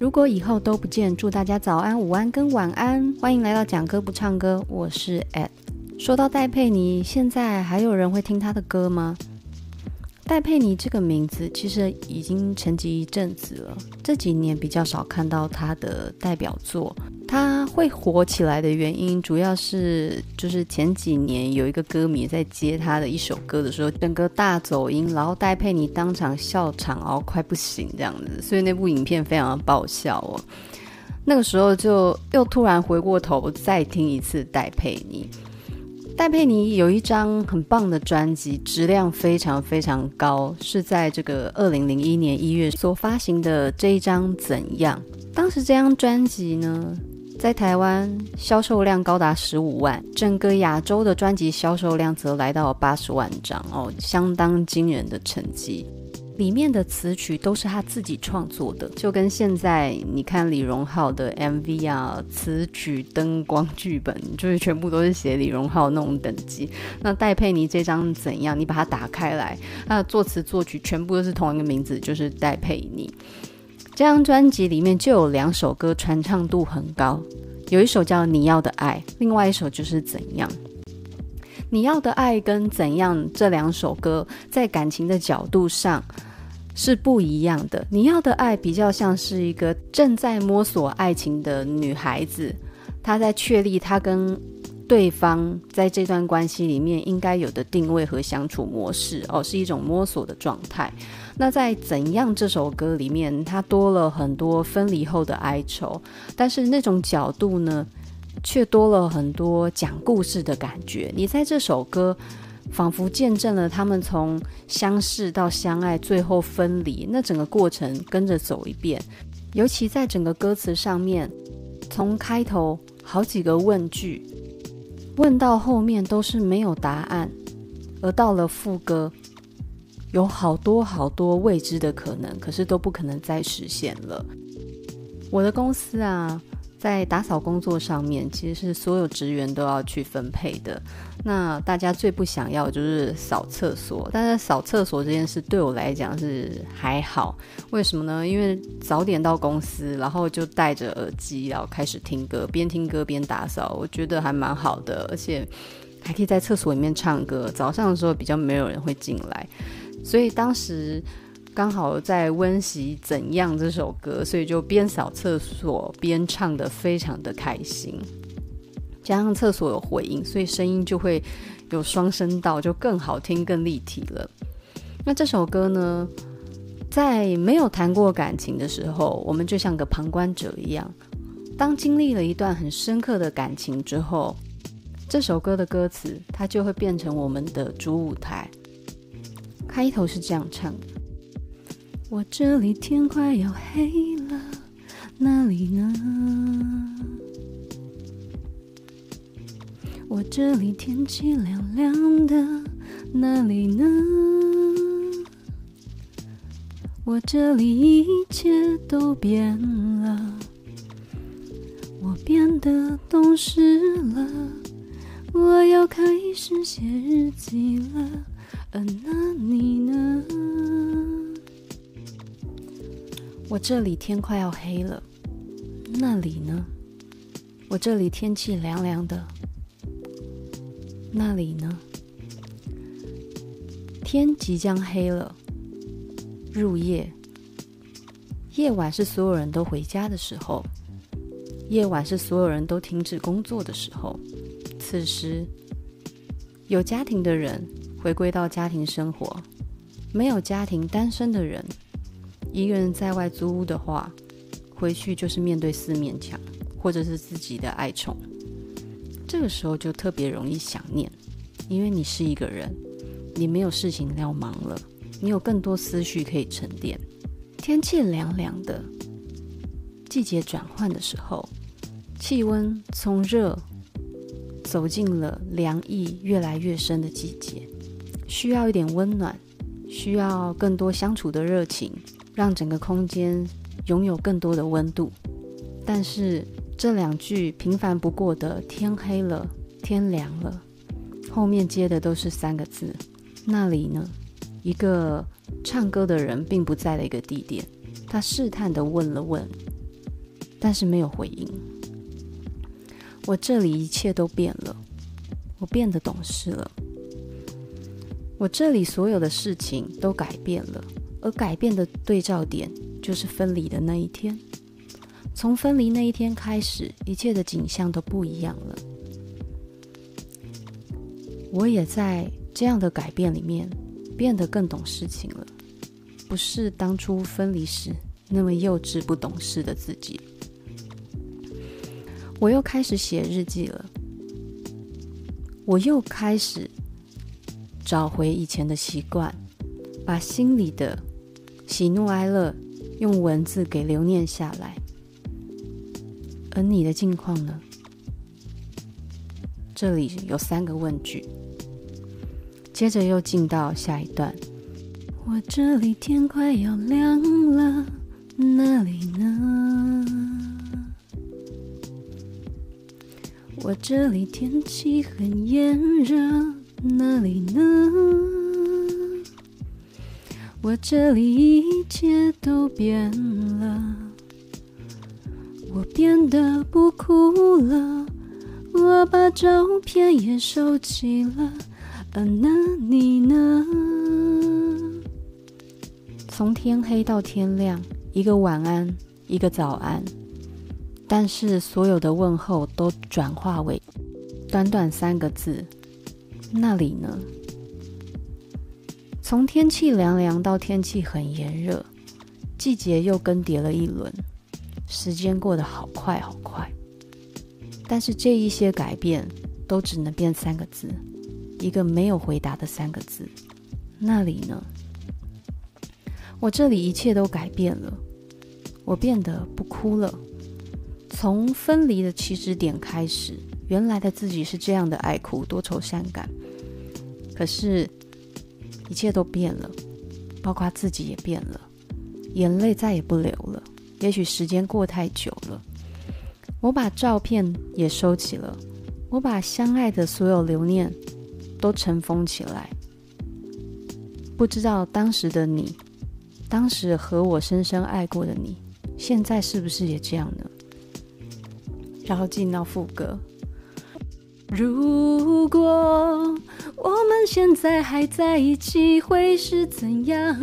如果以后都不见，祝大家早安、午安跟晚安。欢迎来到讲歌不唱歌，我是艾。说到戴佩妮，现在还有人会听她的歌吗？戴佩妮这个名字其实已经沉寂一阵子了，这几年比较少看到她的代表作。他会火起来的原因，主要是就是前几年有一个歌迷在接他的一首歌的时候，整个大走音，然后戴佩妮当场笑场，然后快不行这样子，所以那部影片非常的爆笑哦。那个时候就又突然回过头再听一次戴佩妮。戴佩妮有一张很棒的专辑，质量非常非常高，是在这个二零零一年一月所发行的这一张《怎样》。当时这张专辑呢，在台湾销售量高达十五万，整个亚洲的专辑销售量则来到八十万张哦，相当惊人的成绩。里面的词曲都是他自己创作的，就跟现在你看李荣浩的 MV 啊，词曲、灯光、剧本，就是全部都是写李荣浩那种等级。那戴佩妮这张怎样？你把它打开来，它的作词作曲全部都是同一个名字，就是戴佩妮。这张专辑里面就有两首歌传唱度很高，有一首叫《你要的爱》，另外一首就是《怎样》。《你要的爱》跟《怎样》这两首歌在感情的角度上是不一样的。《你要的爱》比较像是一个正在摸索爱情的女孩子，她在确立她跟对方在这段关系里面应该有的定位和相处模式哦，是一种摸索的状态。那在《怎样》这首歌里面，它多了很多分离后的哀愁，但是那种角度呢，却多了很多讲故事的感觉。你在这首歌仿佛见证了他们从相识到相爱，最后分离，那整个过程跟着走一遍。尤其在整个歌词上面，从开头好几个问句。问到后面都是没有答案，而到了副歌，有好多好多未知的可能，可是都不可能再实现了。我的公司啊。在打扫工作上面，其实是所有职员都要去分配的。那大家最不想要就是扫厕所，但是扫厕所这件事对我来讲是还好。为什么呢？因为早点到公司，然后就戴着耳机，然后开始听歌，边听歌边打扫，我觉得还蛮好的。而且还可以在厕所里面唱歌。早上的时候比较没有人会进来，所以当时。刚好在温习《怎样》这首歌，所以就边扫厕所边唱得非常的开心。加上厕所有回音，所以声音就会有双声道，就更好听、更立体了。那这首歌呢，在没有谈过感情的时候，我们就像个旁观者一样；当经历了一段很深刻的感情之后，这首歌的歌词它就会变成我们的主舞台。开头是这样唱的。我这里天快要黑了，那里呢？我这里天气凉凉的，那里呢？我这里一切都变了，我变得懂事了，我要开始写日记了，嗯那你呢？我这里天快要黑了，那里呢？我这里天气凉凉的，那里呢？天即将黑了，入夜。夜晚是所有人都回家的时候，夜晚是所有人都停止工作的时候。此时，有家庭的人回归到家庭生活，没有家庭单身的人。一个人在外租屋的话，回去就是面对四面墙，或者是自己的爱宠。这个时候就特别容易想念，因为你是一个人，你没有事情要忙了，你有更多思绪可以沉淀。天气凉凉的，季节转换的时候，气温从热走进了凉意越来越深的季节，需要一点温暖，需要更多相处的热情。让整个空间拥有更多的温度，但是这两句平凡不过的“天黑了，天凉了”，后面接的都是三个字：“那里呢？”一个唱歌的人并不在的一个地点，他试探地问了问：“但是没有回应。我这里一切都变了，我变得懂事了。我这里所有的事情都改变了，而改变的对照点就是分离的那一天。从分离那一天开始，一切的景象都不一样了。我也在这样的改变里面变得更懂事情了，不是当初分离时那么幼稚不懂事的自己。我又开始写日记了，我又开始找回以前的习惯，把心里的喜怒哀乐用文字给留念下来。而你的近况呢？这里有三个问句，接着又进到下一段。我这里天快要亮了，那里呢？我这里天气很炎热，那里呢？我这里一切都变了。我变得不哭了，我把照片也收起了，而那你呢？从天黑到天亮，一个晚安，一个早安，但是所有的问候都转化为短短三个字：那里呢？从天气凉凉到天气很炎热，季节又更迭了一轮。时间过得好快好快，但是这一些改变都只能变三个字，一个没有回答的三个字。那里呢？我这里一切都改变了，我变得不哭了。从分离的起始点开始，原来的自己是这样的爱哭，多愁善感。可是，一切都变了，包括自己也变了，眼泪再也不流了。也许时间过太久了，我把照片也收起了，我把相爱的所有留念都尘封起来。不知道当时的你，当时和我深深爱过的你，现在是不是也这样呢？然后进到副歌。如果我们现在还在一起，会是怎样？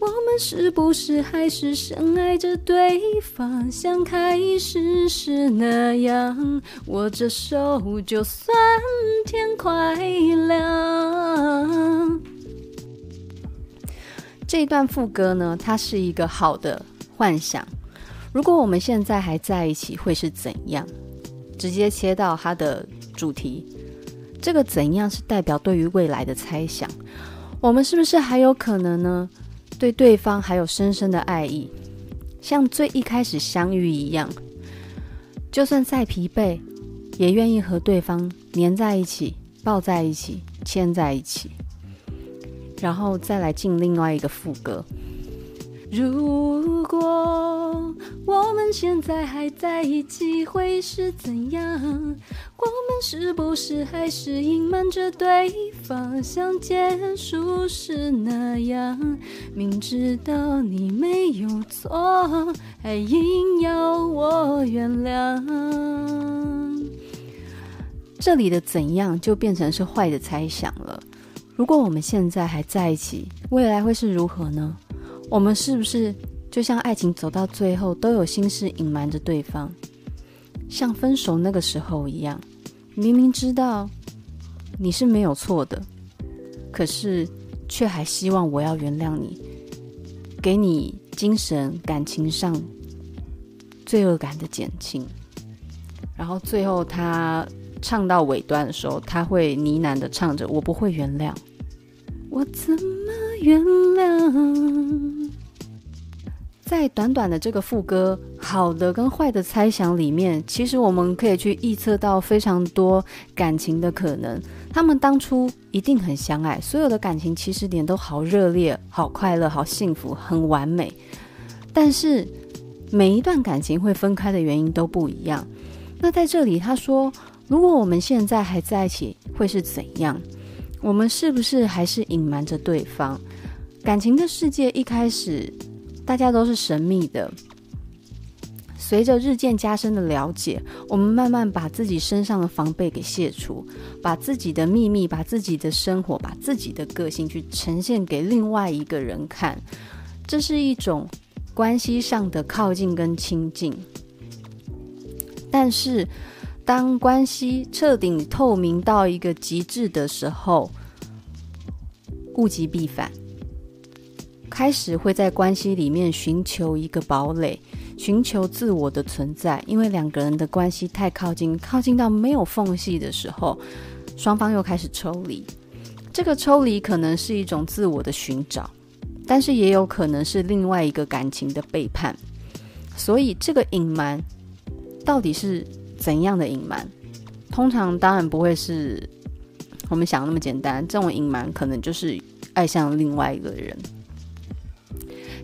我们是不是还是深爱着对方，像开始时那样？握着手，就算天快亮。这一段副歌呢，它是一个好的幻想。如果我们现在还在一起，会是怎样？直接切到它的。主题，这个怎样是代表对于未来的猜想？我们是不是还有可能呢？对对方还有深深的爱意，像最一开始相遇一样，就算再疲惫，也愿意和对方黏在一起，抱在一起，牵在一起，然后再来进另外一个副歌。如果我们现在还在一起，会是怎样？我们是不是还是隐瞒着对方，像结束时那样？明知道你没有错，还硬要我原谅。这里的怎样就变成是坏的猜想了。如果我们现在还在一起，未来会是如何呢？我们是不是就像爱情走到最后都有心事隐瞒着对方，像分手那个时候一样，明明知道你是没有错的，可是却还希望我要原谅你，给你精神感情上罪恶感的减轻。然后最后他唱到尾端的时候，他会呢喃的唱着：“我不会原谅，我怎么原谅？”在短短的这个副歌，好的跟坏的猜想里面，其实我们可以去预测到非常多感情的可能。他们当初一定很相爱，所有的感情起始点都好热烈、好快乐、好幸福、很完美。但是每一段感情会分开的原因都不一样。那在这里他说，如果我们现在还在一起，会是怎样？我们是不是还是隐瞒着对方？感情的世界一开始。大家都是神秘的，随着日渐加深的了解，我们慢慢把自己身上的防备给卸除，把自己的秘密、把自己的生活、把自己的个性去呈现给另外一个人看。这是一种关系上的靠近跟亲近。但是，当关系彻底透明到一个极致的时候，物极必反，开始会在关系里面寻求一个堡垒。寻求自我的存在，因为两个人的关系太靠近，靠近到没有缝隙的时候，双方又开始抽离。这个抽离可能是一种自我的寻找，但是也有可能是另外一个感情的背叛。所以，这个隐瞒到底是怎样的隐瞒？通常当然不会是我们想的那么简单。这种隐瞒可能就是爱上另外一个人。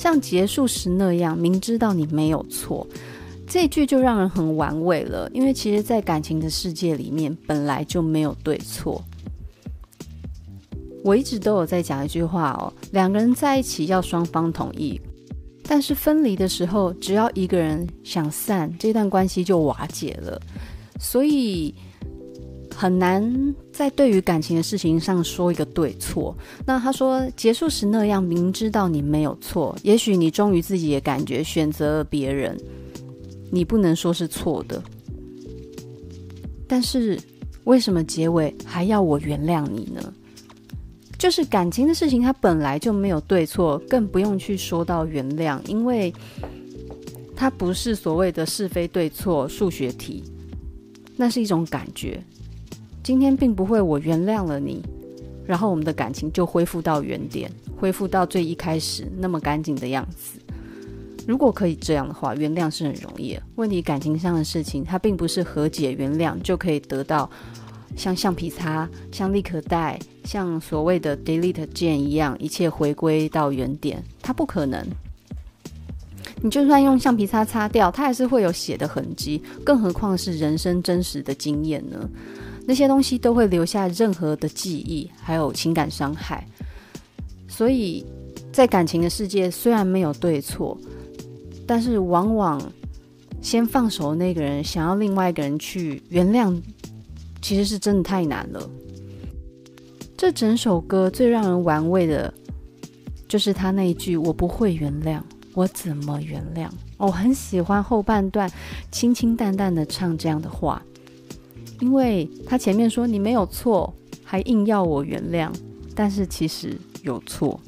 像结束时那样，明知道你没有错，这句就让人很玩味了。因为其实，在感情的世界里面，本来就没有对错。我一直都有在讲一句话哦，两个人在一起要双方同意，但是分离的时候，只要一个人想散，这段关系就瓦解了。所以。很难在对于感情的事情上说一个对错。那他说结束时那样，明知道你没有错，也许你忠于自己的感觉，选择了别人，你不能说是错的。但是为什么结尾还要我原谅你呢？就是感情的事情，它本来就没有对错，更不用去说到原谅，因为它不是所谓的是非对错数学题，那是一种感觉。今天并不会，我原谅了你，然后我们的感情就恢复到原点，恢复到最一开始那么干净的样子。如果可以这样的话，原谅是很容易的。问题感情上的事情，它并不是和解原谅就可以得到，像橡皮擦、像立可带、像所谓的 delete 键一样，一切回归到原点，它不可能。你就算用橡皮擦擦掉，它还是会有血的痕迹，更何况是人生真实的经验呢？那些东西都会留下任何的记忆，还有情感伤害。所以，在感情的世界，虽然没有对错，但是往往先放手的那个人想要另外一个人去原谅，其实是真的太难了。这整首歌最让人玩味的，就是他那一句“我不会原谅，我怎么原谅？”我很喜欢后半段清清淡淡的唱这样的话。因为他前面说你没有错，还硬要我原谅，但是其实有错。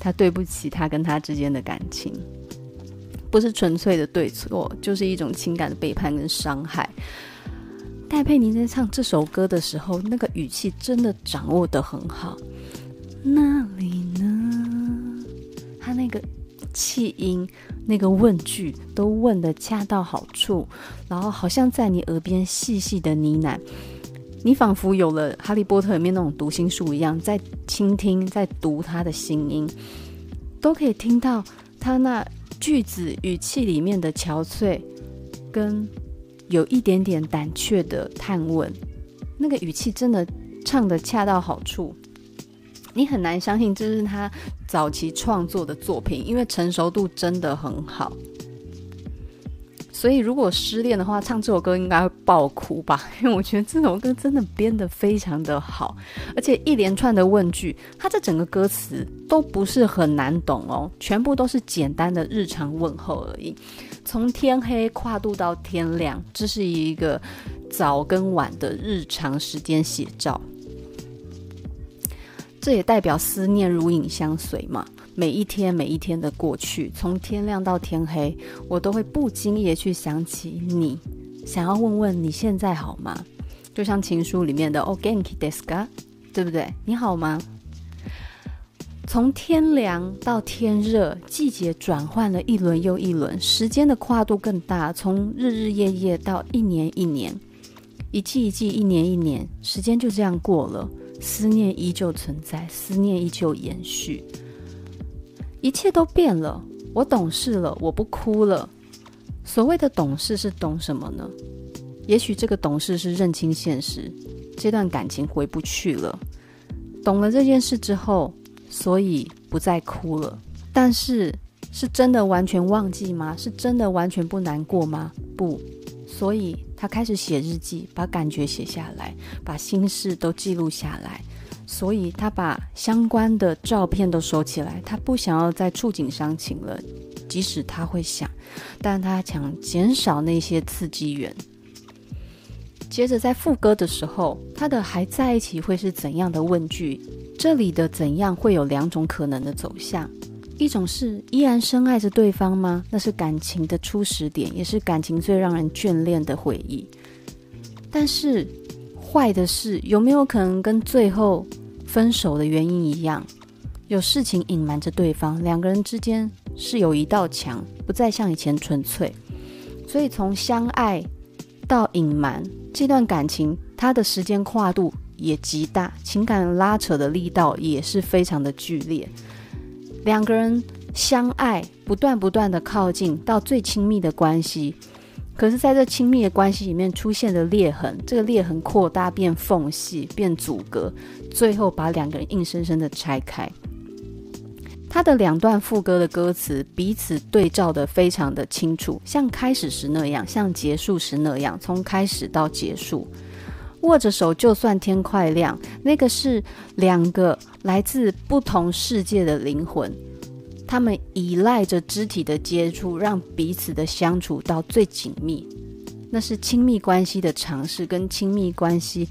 他对不起他跟他之间的感情，不是纯粹的对错，就是一种情感的背叛跟伤害。戴佩妮在唱这首歌的时候，那个语气真的掌握得很好。那里呢？他那个。气音，那个问句都问得恰到好处，然后好像在你耳边细细的呢喃，你仿佛有了《哈利波特》里面那种读心术一样，在倾听，在读他的心音，都可以听到他那句子语气里面的憔悴，跟有一点点胆怯的探问，那个语气真的唱得恰到好处。你很难相信这是他早期创作的作品，因为成熟度真的很好。所以如果失恋的话，唱这首歌应该会爆哭吧？因为我觉得这首歌真的编得非常的好，而且一连串的问句，它这整个歌词都不是很难懂哦，全部都是简单的日常问候而已。从天黑跨度到天亮，这是一个早跟晚的日常时间写照。这也代表思念如影相随嘛，每一天每一天的过去，从天亮到天黑，我都会不经意的去想起你，想要问问你现在好吗？就像情书里面的 “O genki desu ka”，对不对？你好吗？从天凉到天热，季节转换了一轮又一轮，时间的跨度更大，从日日夜夜到一年一年，一季一季，一年一年，时间就这样过了。思念依旧存在，思念依旧延续，一切都变了。我懂事了，我不哭了。所谓的懂事是懂什么呢？也许这个懂事是认清现实，这段感情回不去了。懂了这件事之后，所以不再哭了。但是是真的完全忘记吗？是真的完全不难过吗？不，所以他开始写日记，把感觉写下来，把心事都记录下来。所以他把相关的照片都收起来，他不想要再触景伤情了。即使他会想，但他想减少那些刺激源。接着在副歌的时候，他的还在一起会是怎样的问句？这里的怎样会有两种可能的走向。一种是依然深爱着对方吗？那是感情的初始点，也是感情最让人眷恋的回忆。但是坏的是，有没有可能跟最后分手的原因一样，有事情隐瞒着对方，两个人之间是有一道墙，不再像以前纯粹。所以从相爱到隐瞒这段感情，它的时间跨度也极大，情感拉扯的力道也是非常的剧烈。两个人相爱，不断不断的靠近到最亲密的关系，可是在这亲密的关系里面出现的裂痕，这个裂痕扩大变缝隙，变阻隔，最后把两个人硬生生的拆开。他的两段副歌的歌词彼此对照的非常的清楚，像开始时那样，像结束时那样，从开始到结束。握着手，就算天快亮。那个是两个来自不同世界的灵魂，他们依赖着肢体的接触，让彼此的相处到最紧密。那是亲密关系的尝试，跟亲密关系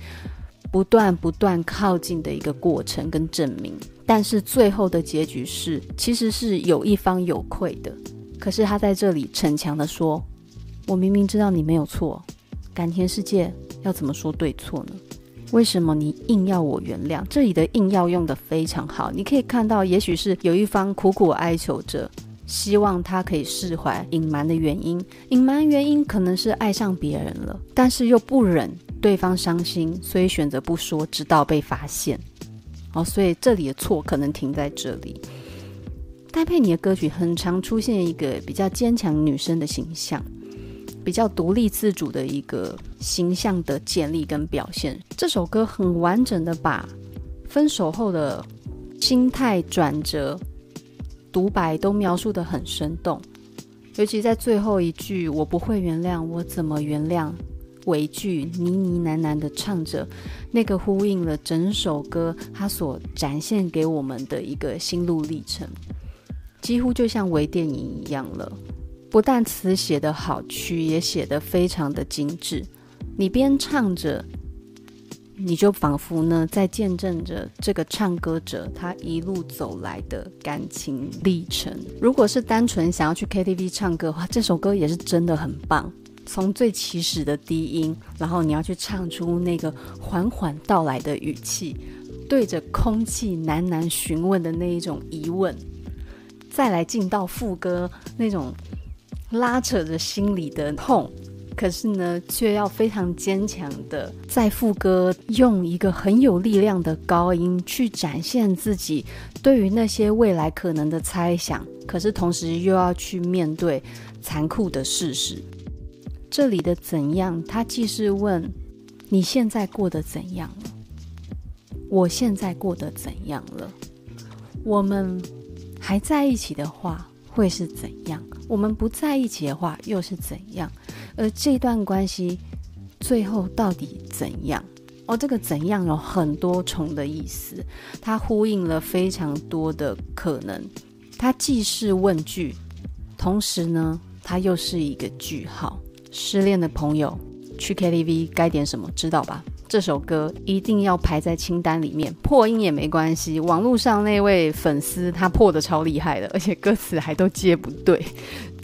不断不断靠近的一个过程跟证明。但是最后的结局是，其实是有一方有愧的。可是他在这里逞强的说：“我明明知道你没有错。”感情世界。要怎么说对错呢？为什么你硬要我原谅？这里的硬要用得非常好，你可以看到，也许是有一方苦苦哀求着，希望他可以释怀隐瞒的原因。隐瞒原因可能是爱上别人了，但是又不忍对方伤心，所以选择不说，直到被发现。哦，所以这里的错可能停在这里。戴佩妮的歌曲很常出现一个比较坚强女生的形象。比较独立自主的一个形象的建立跟表现，这首歌很完整的把分手后的心态转折、独白都描述得很生动，尤其在最后一句“我不会原谅，我怎么原谅”尾句呢呢喃喃的唱着，那个呼应了整首歌它所展现给我们的一个心路历程，几乎就像微电影一样了。不但词写得好，曲也写得非常的精致。你边唱着，你就仿佛呢在见证着这个唱歌者他一路走来的感情历程。如果是单纯想要去 KTV 唱歌的话，这首歌也是真的很棒。从最起始的低音，然后你要去唱出那个缓缓到来的语气，对着空气喃喃询问的那一种疑问，再来进到副歌那种。拉扯着心里的痛，可是呢，却要非常坚强的在副歌用一个很有力量的高音去展现自己对于那些未来可能的猜想，可是同时又要去面对残酷的事实。这里的怎样，他既是问你现在过得怎样了，我现在过得怎样了，我们还在一起的话。会是怎样？我们不在一起的话，又是怎样？而这段关系最后到底怎样？哦，这个怎样有很多重的意思，它呼应了非常多的可能。它既是问句，同时呢，它又是一个句号。失恋的朋友去 KTV 该点什么？知道吧？这首歌一定要排在清单里面，破音也没关系。网络上那位粉丝他破的超厉害的，而且歌词还都接不对。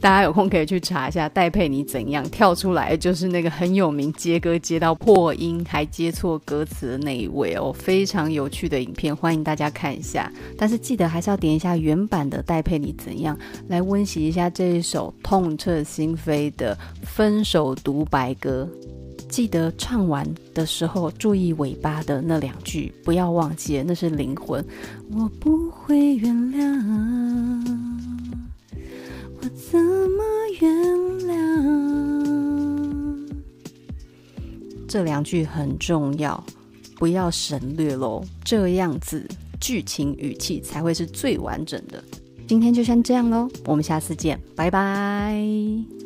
大家有空可以去查一下戴佩妮怎样跳出来，就是那个很有名接歌接到破音还接错歌词的那一位哦，非常有趣的影片，欢迎大家看一下。但是记得还是要点一下原版的戴佩妮怎样来温习一下这一首痛彻心扉的分手独白歌。记得唱完的时候，注意尾巴的那两句，不要忘记，那是灵魂。我不会原谅，这两句很重要，不要省略喽。这样子剧情语气才会是最完整的。今天就先这样喽，我们下次见，拜拜。